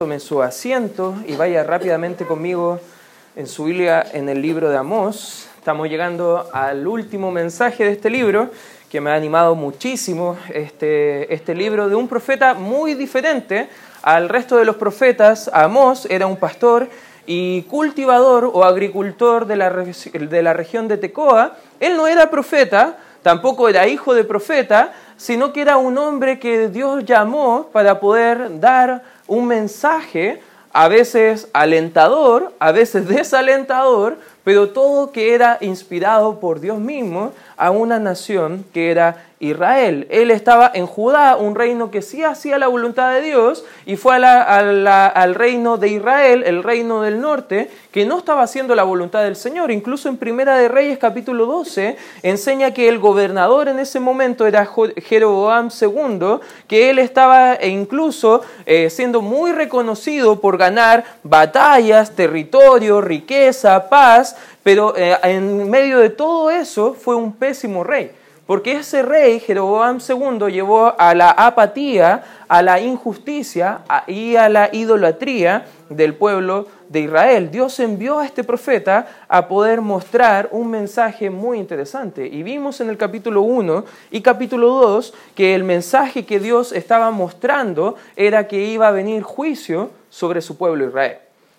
Tome su asiento y vaya rápidamente conmigo en su Biblia en el libro de Amós. Estamos llegando al último mensaje de este libro que me ha animado muchísimo. Este, este libro de un profeta muy diferente al resto de los profetas. Amós era un pastor y cultivador o agricultor de la, de la región de Tecoa. Él no era profeta, tampoco era hijo de profeta, sino que era un hombre que Dios llamó para poder dar un mensaje a veces alentador, a veces desalentador, pero todo que era inspirado por Dios mismo a una nación que era Israel. Él estaba en Judá, un reino que sí hacía la voluntad de Dios, y fue al reino de Israel, el reino del norte, que no estaba haciendo la voluntad del Señor. Incluso en Primera de Reyes capítulo 12 enseña que el gobernador en ese momento era Jeroboam II, que él estaba e incluso eh, siendo muy reconocido por ganar batallas, territorio, riqueza, paz, pero eh, en medio de todo eso fue un pésimo rey. Porque ese rey, Jeroboam II, llevó a la apatía, a la injusticia y a la idolatría del pueblo de Israel. Dios envió a este profeta a poder mostrar un mensaje muy interesante. Y vimos en el capítulo 1 y capítulo 2 que el mensaje que Dios estaba mostrando era que iba a venir juicio sobre su pueblo Israel.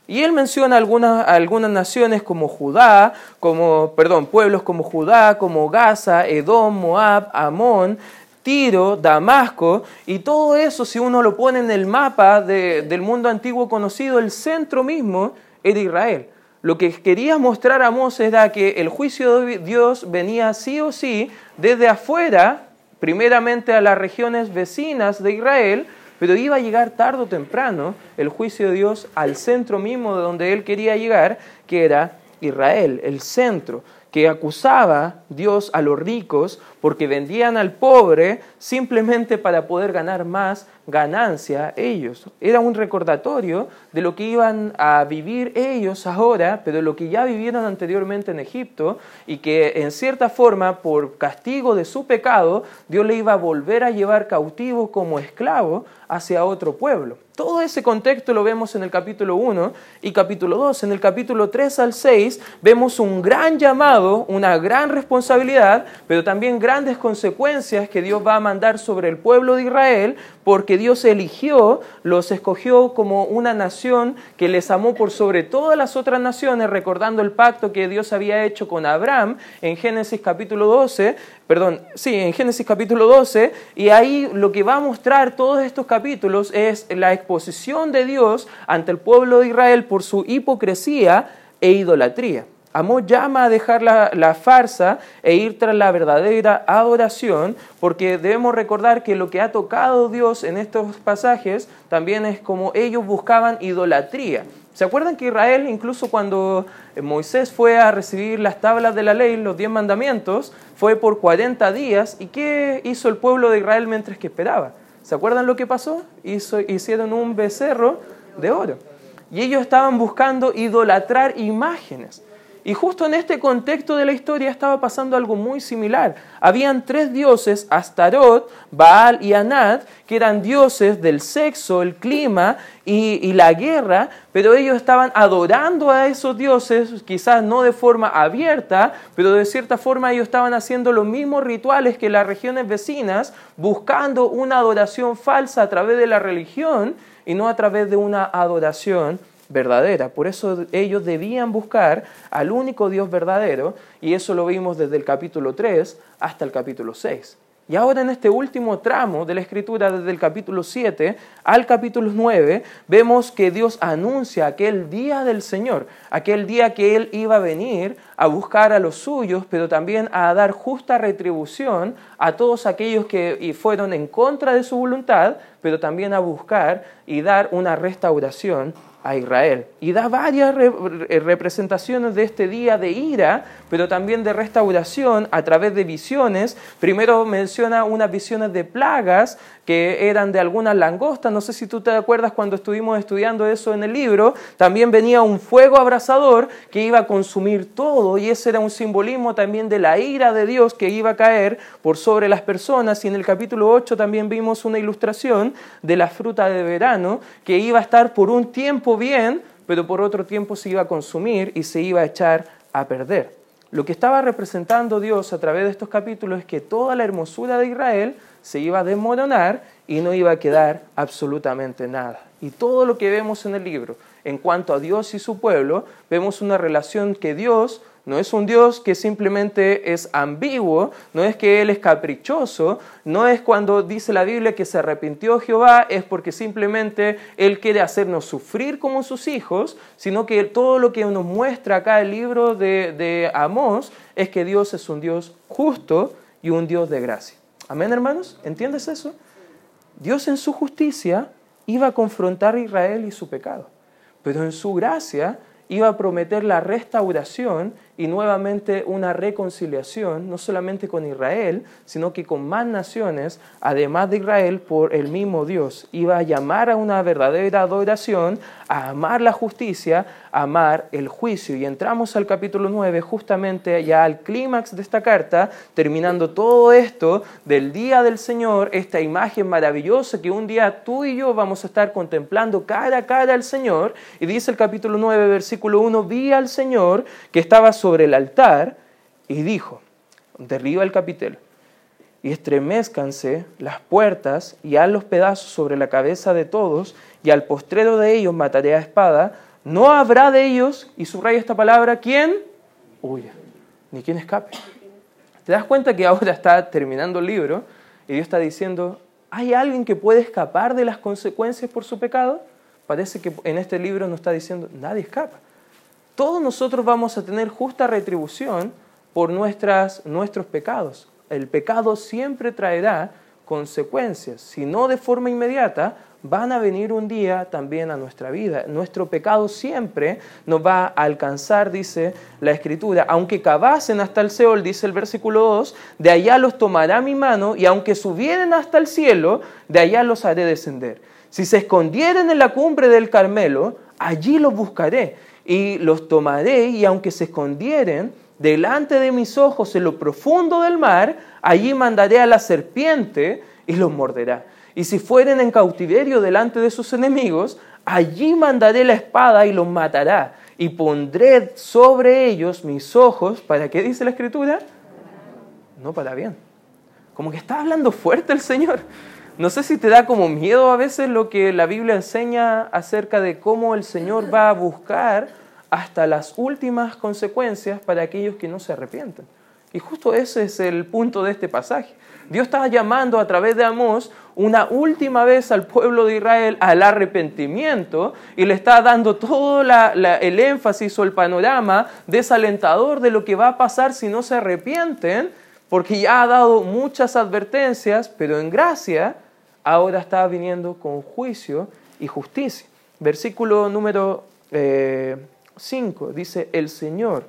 Y él menciona algunas, algunas naciones como Judá, como, perdón, pueblos como Judá, como Gaza, Edom, Moab, Amón, Tiro, Damasco, y todo eso, si uno lo pone en el mapa del mundo antiguo conocido, el centro mismo era Israel. Lo que quería mostrar a Moses era que el juicio de Dios venía sí o sí desde afuera, primeramente a las regiones vecinas de Israel, pero iba a llegar tarde o temprano el juicio de Dios al centro mismo de donde él quería llegar, que era Israel, el centro que acusaba Dios a los ricos porque vendían al pobre simplemente para poder ganar más ganancia ellos. Era un recordatorio de lo que iban a vivir ellos ahora, pero lo que ya vivieron anteriormente en Egipto y que en cierta forma, por castigo de su pecado, Dios le iba a volver a llevar cautivo como esclavo hacia otro pueblo. Todo ese contexto lo vemos en el capítulo 1 y capítulo 2. En el capítulo 3 al 6 vemos un gran llamado, una gran responsabilidad, pero también grandes consecuencias que Dios va a mandar sobre el pueblo de Israel porque Dios eligió, los escogió como una nación que les amó por sobre todas las otras naciones, recordando el pacto que Dios había hecho con Abraham en Génesis capítulo 12, perdón, sí, en Génesis capítulo 12, y ahí lo que va a mostrar todos estos capítulos es la exposición de Dios ante el pueblo de Israel por su hipocresía e idolatría. Amós llama a dejar la, farsa e ir tras la verdadera adoración, porque debemos recordar que lo que ha tocado Dios en estos pasajes también es como ellos buscaban idolatría. ¿Se acuerdan que Israel, incluso cuando Moisés fue a recibir las tablas de la ley, los diez mandamientos, fue por 40 días? ¿Y qué hizo el pueblo de Israel mientras que esperaba? ¿Se acuerdan lo que pasó? hicieron un becerro de oro. Y ellos estaban buscando idolatrar imágenes. Y justo en este contexto de la historia estaba pasando algo muy similar. Habían tres dioses, Astarot, Baal y Anad, que eran dioses del sexo, el clima y, la guerra, pero ellos estaban adorando a esos dioses, quizás no de forma abierta, pero de cierta forma ellos estaban haciendo los mismos rituales que las regiones vecinas, buscando una adoración falsa a través de la religión y no a través de una adoración verdadera. Por eso ellos debían buscar al único Dios verdadero y eso lo vimos desde el capítulo 3 hasta el capítulo 6. Y ahora en este último tramo de la escritura, desde el capítulo 7 al capítulo 9, vemos que Dios anuncia aquel día del Señor, aquel día que Él iba a venir a buscar a los suyos, pero también a dar justa retribución a todos aquellos que fueron en contra de su voluntad, pero también a buscar y dar una restauración a Israel. Y da varias representaciones de este día de ira, pero también de restauración a través de visiones. Primero menciona unas visiones de plagas que eran de algunas langostas. No sé si tú te acuerdas cuando estuvimos estudiando eso en el libro. También venía un fuego abrasador que iba a consumir todo y ese era un simbolismo también de la ira de Dios que iba a caer por sobre las personas. Y en el capítulo 8 también vimos una ilustración de la fruta de verano que iba a estar por un tiempo bien, pero por otro tiempo se iba a consumir y se iba a echar a perder. Lo que estaba representando Dios a través de estos capítulos es que toda la hermosura de Israel se iba a desmoronar y no iba a quedar absolutamente nada. Y todo lo que vemos en el libro en cuanto a Dios y su pueblo, vemos una relación que Dios no es un Dios que simplemente es ambiguo, no es que Él es caprichoso, no es cuando dice la Biblia que se arrepintió Jehová, es porque simplemente Él quiere hacernos sufrir como sus hijos, sino que todo lo que nos muestra acá el libro de, de Amós es que Dios es un Dios justo y un Dios de gracia. Amén, hermanos, ¿entiendes eso? Dios en su justicia iba a confrontar a Israel y su pecado, pero en su gracia iba a prometer la restauración y nuevamente una reconciliación, no solamente con Israel, sino que con más naciones, además de Israel, por el mismo Dios. Iba a llamar a una verdadera adoración, a amar la justicia, a amar el juicio. Y entramos al capítulo 9, justamente ya al clímax de esta carta, terminando todo esto del día del Señor, esta imagen maravillosa que un día tú y yo vamos a estar contemplando cara a cara al Señor. Y dice el capítulo 9, versículo 1, vi al Señor que estaba sobre el altar y dijo, derriba el capitel y estremezcanse las puertas y haz los pedazos sobre la cabeza de todos y al postrero de ellos mataré a espada, no habrá de ellos, y subraya esta palabra, ¿quién? Huya, ni quien escape. ¿Te das cuenta que ahora está terminando el libro y Dios está diciendo, ¿hay alguien que puede escapar de las consecuencias por su pecado? Parece que en este libro nos está diciendo, nadie escapa todos nosotros vamos a tener justa retribución por nuestras, nuestros pecados. El pecado siempre traerá consecuencias, si no de forma inmediata, van a venir un día también a nuestra vida. Nuestro pecado siempre nos va a alcanzar, dice la Escritura. Aunque cavasen hasta el Seol, dice el versículo 2, de allá los tomará mi mano, y aunque subieren hasta el cielo, de allá los haré descender. Si se escondieren en la cumbre del Carmelo, allí los buscaré y los tomaré y aunque se escondieren delante de mis ojos en lo profundo del mar, allí mandaré a la serpiente y los morderá. Y si fueren en cautiverio delante de sus enemigos, allí mandaré la espada y los matará. Y pondré sobre ellos mis ojos, ¿para qué dice la escritura? No para bien. Como que está hablando fuerte el Señor. No sé si te da como miedo a veces lo que la Biblia enseña acerca de cómo el Señor va a buscar hasta las últimas consecuencias para aquellos que no se arrepienten. Y justo ese es el punto de este pasaje. Dios estaba llamando a través de Amós una última vez al pueblo de Israel al arrepentimiento y le está dando todo el énfasis o el panorama desalentador de lo que va a pasar si no se arrepienten, porque ya ha dado muchas advertencias, pero en gracia ahora está viniendo con juicio y justicia. Versículo número 5 eh, dice, el Señor,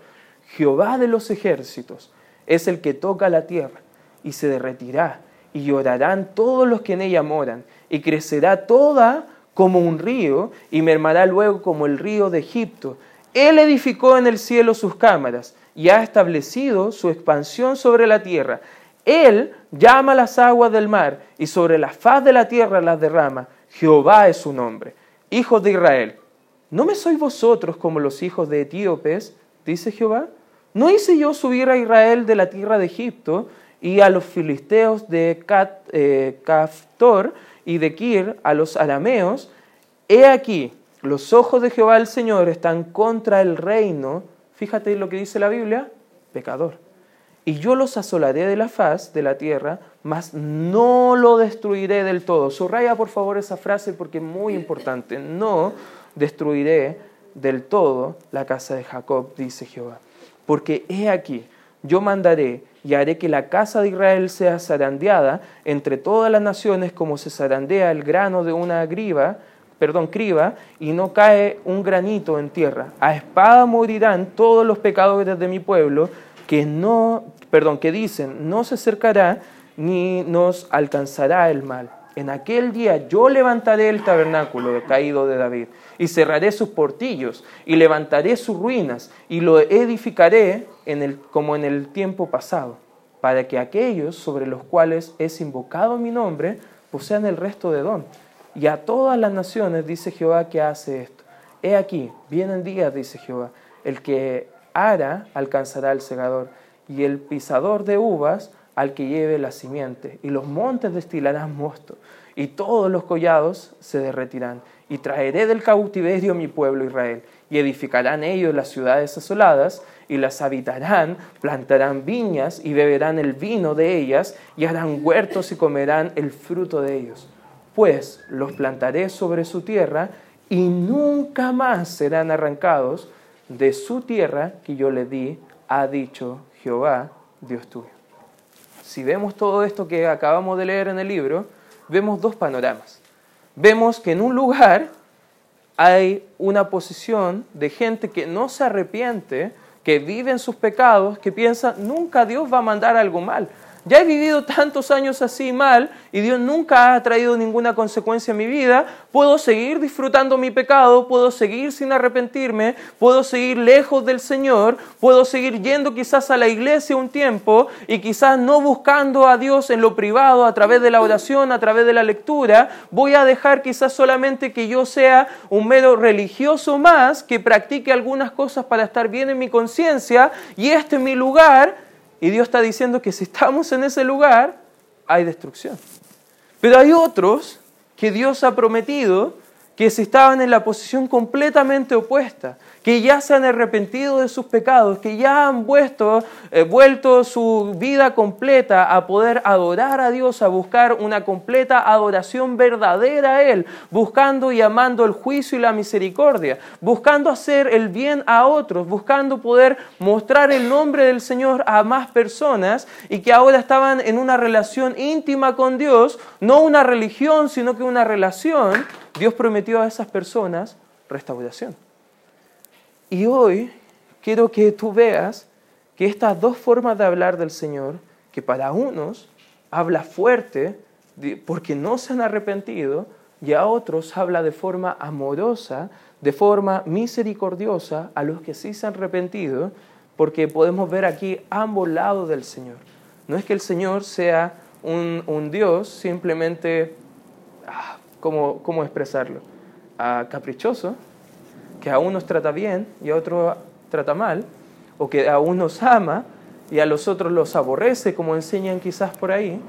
Jehová de los ejércitos, es el que toca la tierra y se derretirá y llorarán todos los que en ella moran y crecerá toda como un río y mermará luego como el río de Egipto. Él edificó en el cielo sus cámaras y ha establecido su expansión sobre la tierra. Él llama las aguas del mar y sobre la faz de la tierra las derrama. Jehová es su nombre. Hijos de Israel, ¿no me sois vosotros como los hijos de Etíopes? dice Jehová. ¿No hice yo subir a Israel de la tierra de Egipto y a los filisteos de eh, Caftor y de Kir, a los arameos? He aquí, los ojos de Jehová el Señor están contra el reino, fíjate lo que dice la Biblia, pecador y yo los asolaré de la faz de la tierra, mas no lo destruiré del todo. Subraya por favor esa frase porque es muy importante. No destruiré del todo la casa de Jacob, dice Jehová. Porque he aquí, yo mandaré y haré que la casa de Israel sea zarandeada entre todas las naciones como se zarandea el grano de una griva, perdón, criba, y no cae un granito en tierra. A espada morirán todos los pecadores de mi pueblo, que no, perdón, que dicen, no se acercará ni nos alcanzará el mal. En aquel día yo levantaré el tabernáculo caído de David y cerraré sus portillos y levantaré sus ruinas y lo edificaré en el, como en el tiempo pasado, para que aquellos sobre los cuales es invocado mi nombre posean el resto de don. Y a todas las naciones dice Jehová que hace esto. He aquí, vienen días, dice Jehová, el que ara alcanzará el segador, y el pisador de uvas al que lleve la simiente, y los montes destilarán mosto, y todos los collados se derretirán, y traeré del cautiverio mi pueblo Israel, y edificarán ellos las ciudades asoladas, y las habitarán, plantarán viñas, y beberán el vino de ellas, y harán huertos y comerán el fruto de ellos. Pues los plantaré sobre su tierra, y nunca más serán arrancados de su tierra que yo le di, ha dicho Jehová, Dios tuyo. Si vemos todo esto que acabamos de leer en el libro, vemos dos panoramas. Vemos que en un lugar hay una posición de gente que no se arrepiente, que vive en sus pecados, que piensa, nunca Dios va a mandar algo mal. Ya he vivido tantos años así mal y Dios nunca ha traído ninguna consecuencia en mi vida. Puedo seguir disfrutando mi pecado, puedo seguir sin arrepentirme, puedo seguir lejos del Señor, puedo seguir yendo quizás a la iglesia un tiempo y quizás no buscando a Dios en lo privado a través de la oración, a través de la lectura. Voy a dejar quizás solamente que yo sea un mero religioso más que practique algunas cosas para estar bien en mi conciencia y este es mi lugar y Dios está diciendo que si estamos en ese lugar, hay destrucción. Pero hay otros que Dios ha prometido que si estaban en la posición completamente opuesta, que ya se han arrepentido de sus pecados, que ya han eh, vuelto su vida completa a poder adorar a Dios, a buscar una completa adoración verdadera a Él, buscando y amando el juicio y la misericordia, buscando hacer el bien a otros, buscando poder mostrar el nombre del Señor a más personas y que ahora estaban en una relación íntima con Dios, no una religión, sino que una relación, Dios prometió a esas personas restauración. Y hoy quiero que tú veas que estas dos formas de hablar del Señor, que para unos habla fuerte porque no se han arrepentido, y a otros habla de forma amorosa, de forma misericordiosa a los que sí se han arrepentido, porque podemos ver aquí ambos lados del Señor. No es que el Señor sea un, Dios simplemente, ah, ¿cómo, cómo expresarlo? Ah, caprichoso, que a unos trata bien y a otros trata mal, o que a unos ama y a los otros los aborrece, como enseñan quizás por ahí,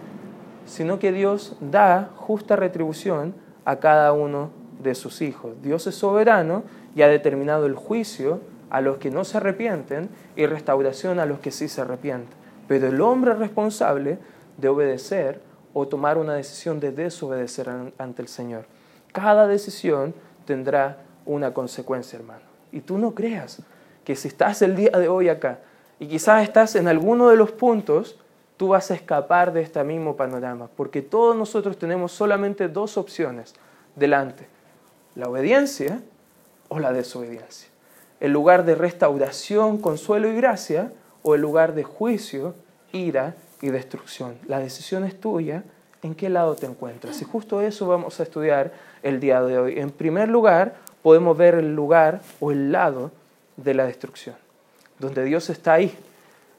sino que Dios da justa retribución a cada uno de sus hijos. Dios es soberano y ha determinado el juicio a los que no se arrepienten y restauración a los que sí se arrepienten. Pero el hombre es responsable de obedecer o tomar una decisión de desobedecer ante el Señor. Cada decisión tendrá una consecuencia, hermano. Y tú no creas que si estás el día de hoy acá y quizás estás en alguno de los puntos, tú vas a escapar de este mismo panorama, porque todos nosotros tenemos solamente dos opciones delante, la obediencia o la desobediencia. El lugar de restauración, consuelo y gracia o el lugar de juicio, ira y destrucción. La decisión es tuya, ¿en qué lado te encuentras? Y justo eso vamos a estudiar el día de hoy. En primer lugar, podemos ver el lugar o el lado de la destrucción, donde Dios está ahí.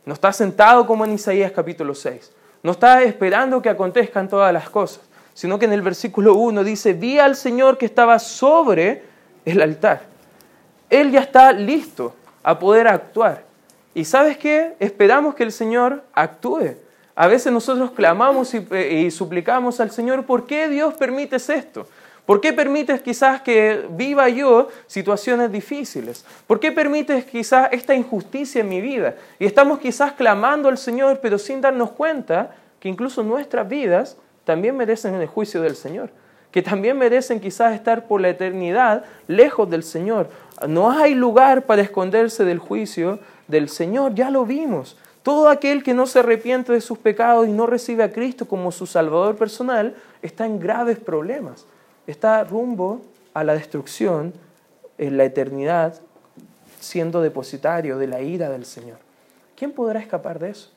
No está sentado como en Isaías capítulo 6. No está esperando que acontezcan todas las cosas, sino que en el versículo 1 dice, vi al Señor que estaba sobre el altar. Él ya está listo a poder actuar. ¿Y sabes qué? Esperamos que el Señor actúe. A veces nosotros clamamos y, y suplicamos al Señor, ¿por qué Dios permites esto? ¿Por qué permites quizás que viva yo situaciones difíciles? ¿Por qué permites quizás esta injusticia en mi vida? Y estamos quizás clamando al Señor, pero sin darnos cuenta que incluso nuestras vidas también merecen el juicio del Señor, que también merecen quizás estar por la eternidad lejos del Señor. No hay lugar para esconderse del juicio del Señor, ya lo vimos. Todo aquel que no se arrepiente de sus pecados y no recibe a Cristo como su Salvador personal está en graves problemas está rumbo a la destrucción en la eternidad, siendo depositario de la ira del Señor. ¿Quién podrá escapar de eso?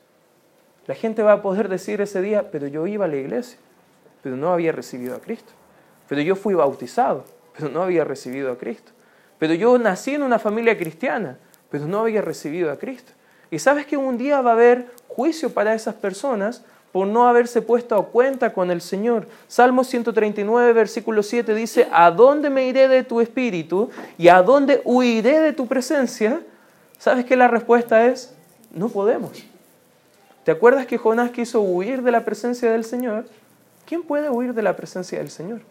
La gente va a poder decir ese día, pero yo iba a la iglesia, pero no había recibido a Cristo. Pero yo fui bautizado, pero no había recibido a Cristo. Pero yo nací en una familia cristiana, pero no había recibido a Cristo. Y sabes que un día va a haber juicio para esas personas por no haberse puesto a cuenta con el Señor. Salmo 139, versículo 7 dice, ¿a dónde me iré de tu espíritu y a dónde huiré de tu presencia? ¿Sabes qué la respuesta es? No podemos. ¿Te acuerdas que Jonás quiso huir de la presencia del Señor? ¿Quién puede huir de la presencia del Señor?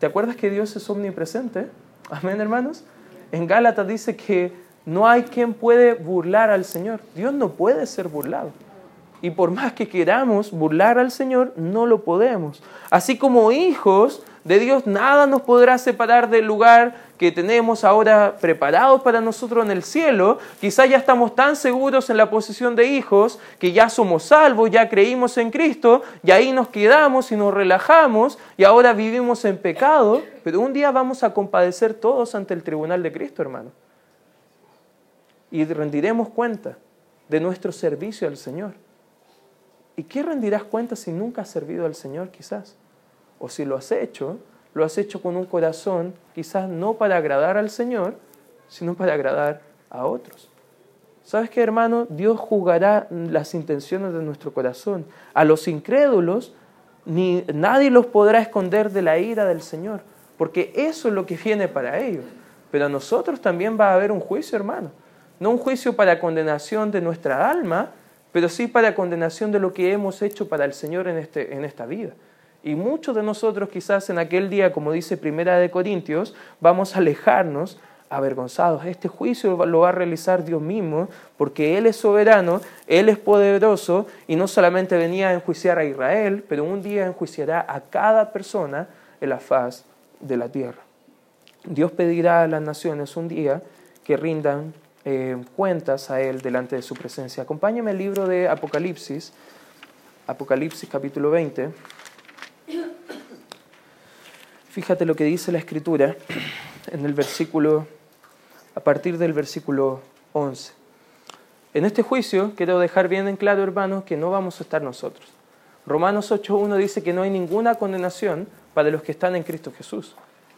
¿Te acuerdas que Dios es omnipresente? Amén, hermanos. En Gálatas dice que no hay quien puede burlar al Señor. Dios no puede ser burlado. Y por más que queramos burlar al Señor, no lo podemos. Así como hijos de Dios, nada nos podrá separar del lugar que tenemos ahora preparado para nosotros en el cielo. Quizás ya estamos tan seguros en la posición de hijos que ya somos salvos, ya creímos en Cristo, y ahí nos quedamos y nos relajamos y ahora vivimos en pecado. Pero un día vamos a compadecer todos ante el tribunal de Cristo, hermano. Y rendiremos cuenta de nuestro servicio al Señor. ¿Y qué rendirás cuenta si nunca has servido al Señor quizás? O si lo has hecho, lo has hecho con un corazón quizás no para agradar al Señor, sino para agradar a otros. ¿Sabes qué, hermano? Dios juzgará las intenciones de nuestro corazón. A los incrédulos, ni, nadie los podrá esconder de la ira del Señor, porque eso es lo que viene para ellos. Pero a nosotros también va a haber un juicio, hermano. No un juicio para condenación de nuestra alma, pero sí para condenación de lo que hemos hecho para el Señor en, este, en esta vida. Y muchos de nosotros quizás en aquel día, como dice Primera de Corintios, vamos a alejarnos avergonzados. Este juicio lo va a realizar Dios mismo, porque Él es soberano, Él es poderoso, y no solamente venía a enjuiciar a Israel, pero un día enjuiciará a cada persona en la faz de la tierra. Dios pedirá a las naciones un día que rindan eh, cuentas a Él delante de su presencia. Acompáñame al libro de Apocalipsis, Apocalipsis capítulo 20. Fíjate lo que dice la Escritura en el versículo, a partir del versículo 11. En este juicio quiero dejar bien en claro, hermanos, que no vamos a estar nosotros. Romanos 8.1 dice que no hay ninguna condenación para los que están en Cristo Jesús.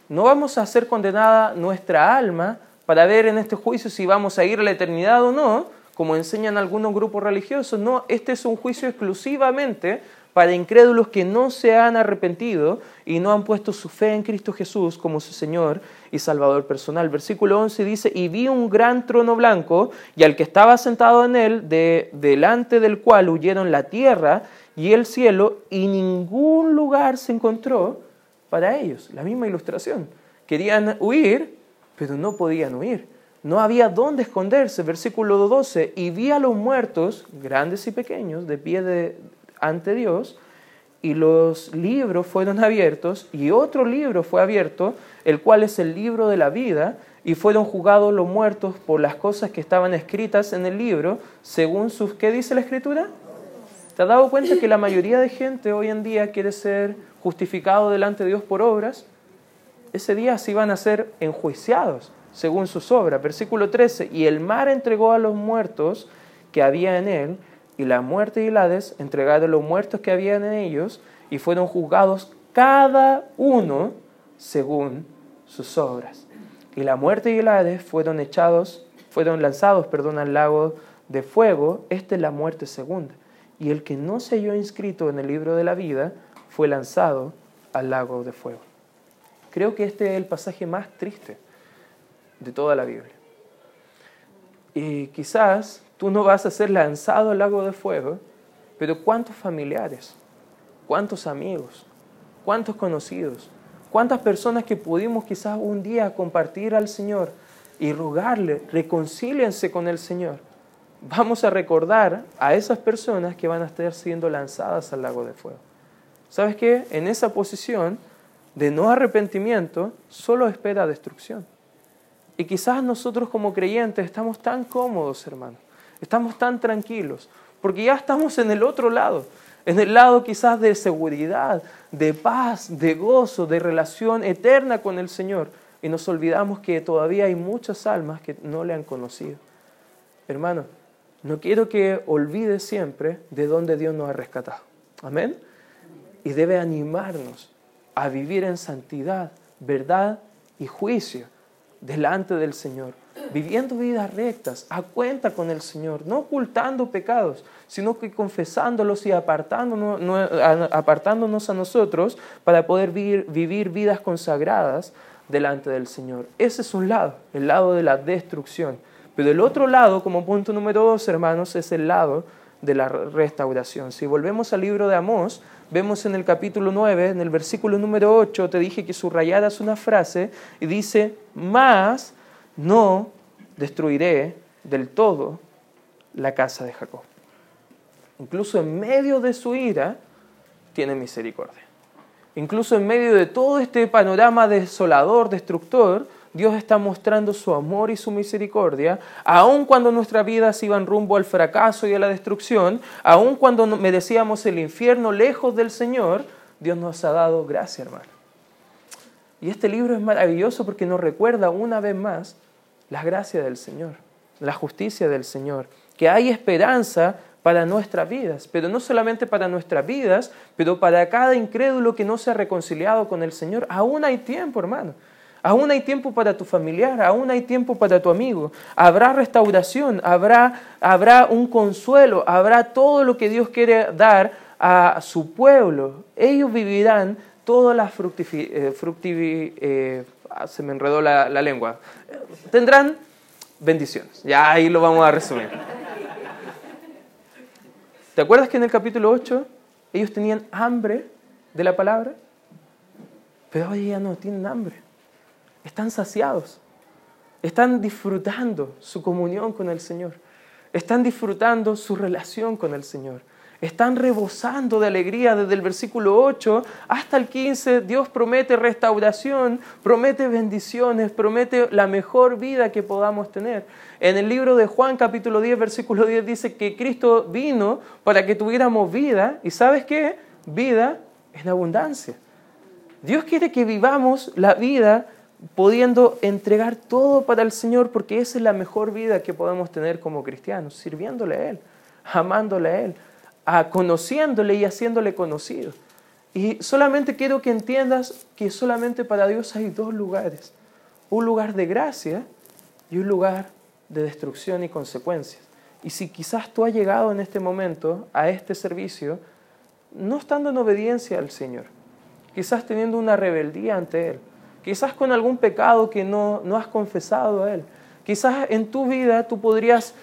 No vamos a ser condenada nuestra alma para ver en este juicio si vamos a ir a la eternidad o no, como enseñan algunos grupos religiosos. No, este es un juicio exclusivamente para incrédulos que no se han arrepentido y no han puesto su fe en Cristo Jesús como su Señor y Salvador personal. Versículo 11 dice, y vi un gran trono blanco y al que estaba sentado en él, de, delante del cual huyeron la tierra y el cielo, y ningún lugar se encontró para ellos. La misma ilustración. Querían huir, pero no podían huir. No había dónde esconderse. Versículo 12. Y vi a los muertos, grandes y pequeños, de pie de, ante Dios, y los libros fueron abiertos, y otro libro fue abierto, el cual es el libro de la vida, y fueron juzgados los muertos por las cosas que estaban escritas en el libro, según sus... ¿Qué dice la escritura? ¿Te has dado cuenta que la mayoría de gente hoy en día quiere ser justificado delante de Dios por obras? Ese día se iban a ser enjuiciados según sus obras. Versículo 13, y el mar entregó a los muertos que había en él, y la muerte y el Hades entregaron los muertos que había en ellos, y fueron juzgados cada uno según sus obras. Y la muerte y el Hades fueron echados, fueron lanzados, perdón, al lago de fuego. Esta es la muerte segunda. Y el que no se halló inscrito en el libro de la vida fue lanzado al lago de fuego. Creo que este es el pasaje más triste de toda la Biblia. Y quizás tú no vas a ser lanzado al lago de fuego, pero ¿cuántos familiares? ¿Cuántos amigos? ¿Cuántos conocidos? ¿Cuántas personas que pudimos quizás un día compartir al Señor y rogarle, reconcíliense con el Señor? Vamos a recordar a esas personas que van a estar siendo lanzadas al lago de fuego. ¿Sabes qué? En esa posición de no arrepentimiento solo espera destrucción. Y quizás nosotros como creyentes estamos tan cómodos, hermano, estamos tan tranquilos, porque ya estamos en el otro lado, en el lado quizás de seguridad, de paz, de gozo, de relación eterna con el Señor, y nos olvidamos que todavía hay muchas almas que no le han conocido. Hermano, no quiero que olvides siempre de dónde Dios nos ha rescatado. Amén. Y debe animarnos a vivir en santidad, verdad y juicio delante del Señor. viviendo vidas rectas, a cuenta con el Señor, no ocultando pecados, sino que confesándolos y apartándonos, a nosotros para poder vivir, vivir vidas consagradas delante del Señor. Ese es un lado, el lado de la destrucción. Pero el otro lado, como punto número dos, hermanos, es el lado de la restauración. Si volvemos al libro de Amós, vemos en el capítulo 9, en el versículo número 8, te dije que subrayaras una frase y dice, más no destruiré del todo la casa de Jacob. Incluso en medio de su ira, tiene misericordia. Incluso en medio de todo este panorama desolador, destructor, Dios está mostrando su amor y su misericordia, aun cuando nuestra vida se iba en rumbo al fracaso y a la destrucción, aun cuando merecíamos el infierno lejos del Señor, Dios nos ha dado gracia, hermano. Y este libro es maravilloso porque nos recuerda una vez más la gracia del Señor, la justicia del Señor, que hay esperanza para nuestras vidas, pero no solamente para nuestras vidas, pero para cada incrédulo que no se ha reconciliado con el Señor. Aún hay tiempo, hermano. Aún hay tiempo para tu familiar, aún hay tiempo para tu amigo. Habrá restauración, habrá, habrá un consuelo, habrá todo lo que Dios quiere dar a su pueblo. Ellos vivirán todas las fructivi, eh, eh, ah, se me enredó la, la lengua. Tendrán bendiciones. Ya ahí lo vamos a resumir. ¿Te acuerdas que en el capítulo 8 ellos tenían hambre de la palabra? Pero hoy ya no tienen hambre están saciados, están disfrutando su comunión con el Señor, están disfrutando su relación con el Señor, están rebosando de alegría desde el versículo 8 hasta el 15. Dios promete restauración, promete bendiciones, promete la mejor vida que podamos tener. En el libro de Juan capítulo 10, versículo 10 dice que Cristo vino para que tuviéramos vida y sabes qué? Vida en abundancia. Dios quiere que vivamos la vida pudiendo entregar todo para el Señor, porque esa es la mejor vida que podemos tener como cristianos, sirviéndole a Él, amándole a Él, a conociéndole y haciéndole conocido. Y solamente quiero que entiendas que solamente para Dios hay dos lugares, un lugar de gracia y un lugar de destrucción y consecuencias. Y si quizás tú has llegado en este momento a este servicio, no estando en obediencia al Señor, quizás teniendo una rebeldía ante Él, quizás con algún pecado que no, no has confesado a Él. Quizás en tu vida tú podrías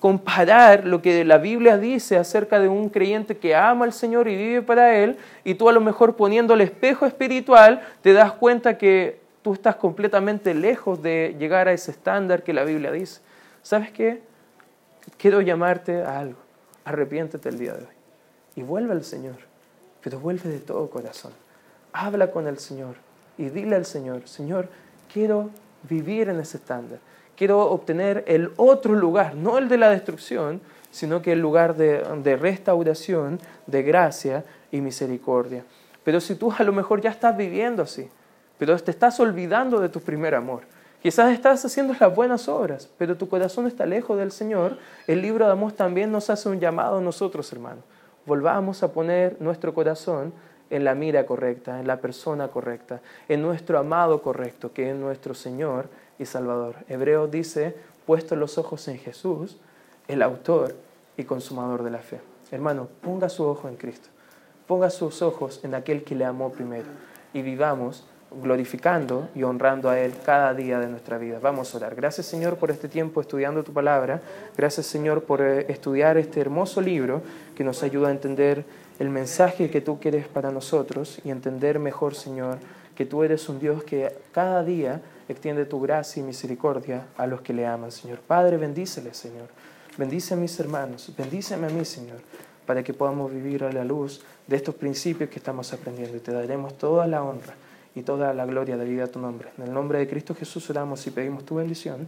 comparar lo que la Biblia dice acerca de un creyente que ama al Señor y vive para Él, y tú a lo mejor poniendo el espejo espiritual te das cuenta que tú estás completamente lejos de llegar a ese estándar que la Biblia dice. ¿Sabes qué? Quiero llamarte a algo. Arrepiéntete el día de hoy y vuelve al Señor, pero vuelve de todo corazón. Habla con el Señor y dile al Señor, Señor, quiero vivir en ese estándar. Quiero obtener el otro lugar, no el de la destrucción, sino que el lugar de, restauración, de gracia y misericordia. Pero si tú a lo mejor ya estás viviendo así, pero te estás olvidando de tu primer amor, quizás estás haciendo las buenas obras, pero tu corazón está lejos del Señor, el libro de Amós también nos hace un llamado a nosotros, hermanos. Volvamos a poner nuestro corazón en la mira correcta, en la persona correcta, en nuestro amado correcto, que es nuestro Señor y Salvador. Hebreo dice, puesto los ojos en Jesús, el autor y consumador de la fe. Hermano, ponga su ojo en Cristo, ponga sus ojos en aquel que le amó primero y vivamos glorificando y honrando a Él cada día de nuestra vida. Vamos a orar. Gracias Señor por este tiempo estudiando tu palabra. Gracias Señor por eh, estudiar este hermoso libro que nos ayuda a entender el mensaje que tú quieres para nosotros y entender mejor, Señor, que tú eres un Dios que cada día extiende tu gracia y misericordia a los que le aman, Señor. Padre, bendícele, Señor. Bendice a mis hermanos, bendíceme a mí, Señor, para que podamos vivir a la luz de estos principios que estamos aprendiendo y te daremos toda la honra y toda la gloria de vida a tu nombre. En el nombre de Cristo Jesús oramos y pedimos tu bendición.